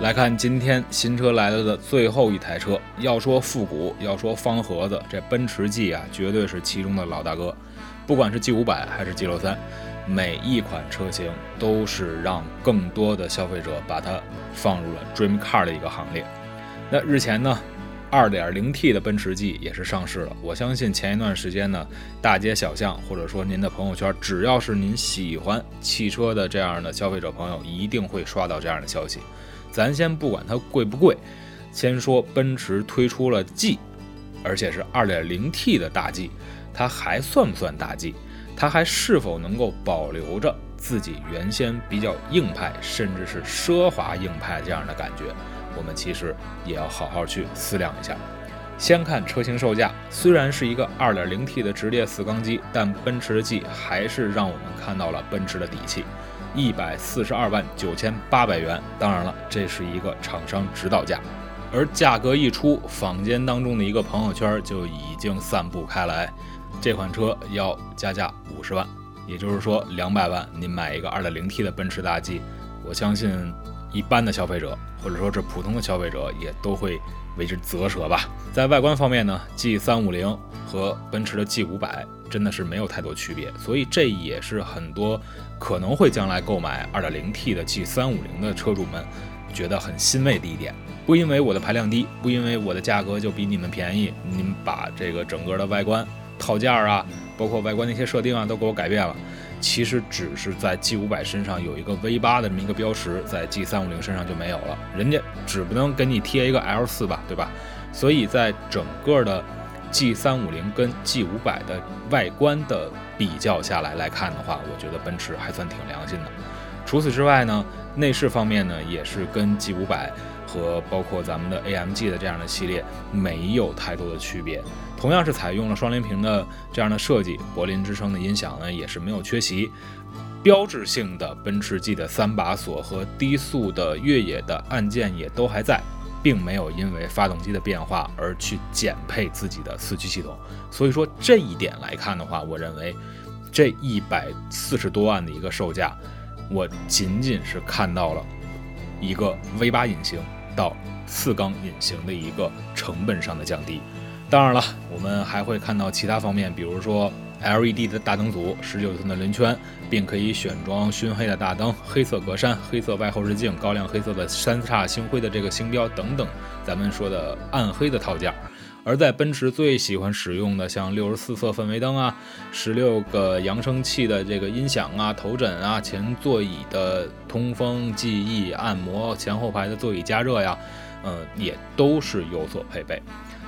来看今天新车来了的最后一台车，要说复古，要说方盒子，这奔驰 G 啊，绝对是其中的老大哥。不管是 G 五百还是 G 六三，每一款车型都是让更多的消费者把它放入了 Dream Car 的一个行列。那日前呢，2.0T 的奔驰 G 也是上市了。我相信前一段时间呢，大街小巷或者说您的朋友圈，只要是您喜欢汽车的这样的消费者朋友，一定会刷到这样的消息。咱先不管它贵不贵，先说奔驰推出了 G，而且是 2.0T 的大 G，它还算不算大 G？它还是否能够保留着自己原先比较硬派，甚至是奢华硬派这样的感觉？我们其实也要好好去思量一下。先看车型售价，虽然是一个 2.0T 的直列四缸机，但奔驰的 G 还是让我们看到了奔驰的底气。一百四十二万九千八百元，当然了，这是一个厂商指导价，而价格一出，坊间当中的一个朋友圈就已经散布开来，这款车要加价五十万，也就是说两百万，您买一个二点零 T 的奔驰大 G，我相信一般的消费者或者说是普通的消费者也都会为之啧舌吧。在外观方面呢，G 三五零和奔驰的 G 五百。真的是没有太多区别，所以这也是很多可能会将来购买 2.0T 的 G350 的车主们觉得很欣慰的一点。不因为我的排量低，不因为我的价格就比你们便宜，您把这个整个的外观套件啊，包括外观那些设定啊，都给我改变了。其实只是在 G500 身上有一个 V8 的这么一个标识，在 G350 身上就没有了。人家只不能给你贴一个 L4 吧，对吧？所以在整个的 G 三五零跟 G 五百的外观的比较下来来看的话，我觉得奔驰还算挺良心的。除此之外呢，内饰方面呢也是跟 G 五百和包括咱们的 AMG 的这样的系列没有太多的区别。同样是采用了双联屏的这样的设计，柏林之声的音响呢也是没有缺席。标志性的奔驰 G 的三把锁和低速的越野的按键也都还在。并没有因为发动机的变化而去减配自己的四驱系统，所以说这一点来看的话，我认为这一百四十多万的一个售价，我仅仅是看到了一个 V 八引擎到四缸引擎的一个成本上的降低。当然了，我们还会看到其他方面，比如说。LED 的大灯组，十九寸的轮圈，并可以选装熏黑的大灯、黑色格栅、黑色外后视镜、高亮黑色的三叉星辉的这个星标等等，咱们说的暗黑的套件。而在奔驰最喜欢使用的，像六十四色氛围灯啊，十六个扬声器的这个音响啊，头枕啊，前座椅的通风、记忆、按摩，前后排的座椅加热呀，嗯，也都是有所配备。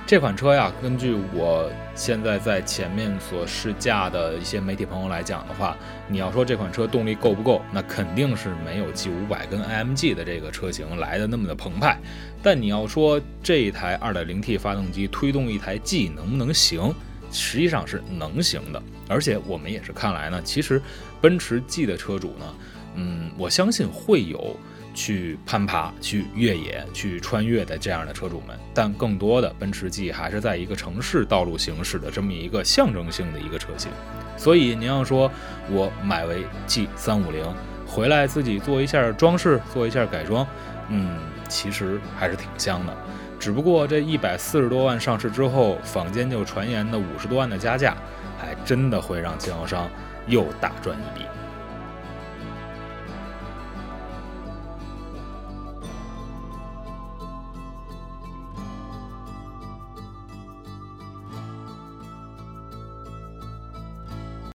这款车呀，根据我现在在前面所试驾的一些媒体朋友来讲的话，你要说这款车动力够不够，那肯定是没有 G 五百跟 AMG 的这个车型来的那么的澎湃。但你要说这一台 2.0T 发动机推动一台 G 能不能行，实际上是能行的。而且我们也是看来呢，其实奔驰 G 的车主呢，嗯，我相信会有。去攀爬、去越野、去穿越的这样的车主们，但更多的奔驰 G 还是在一个城市道路行驶的这么一个象征性的一个车型。所以您要说我买为 G 三五零回来自己做一下装饰、做一下改装，嗯，其实还是挺香的。只不过这一百四十多万上市之后，坊间就传言的五十多万的加价，还真的会让经销商又大赚一笔。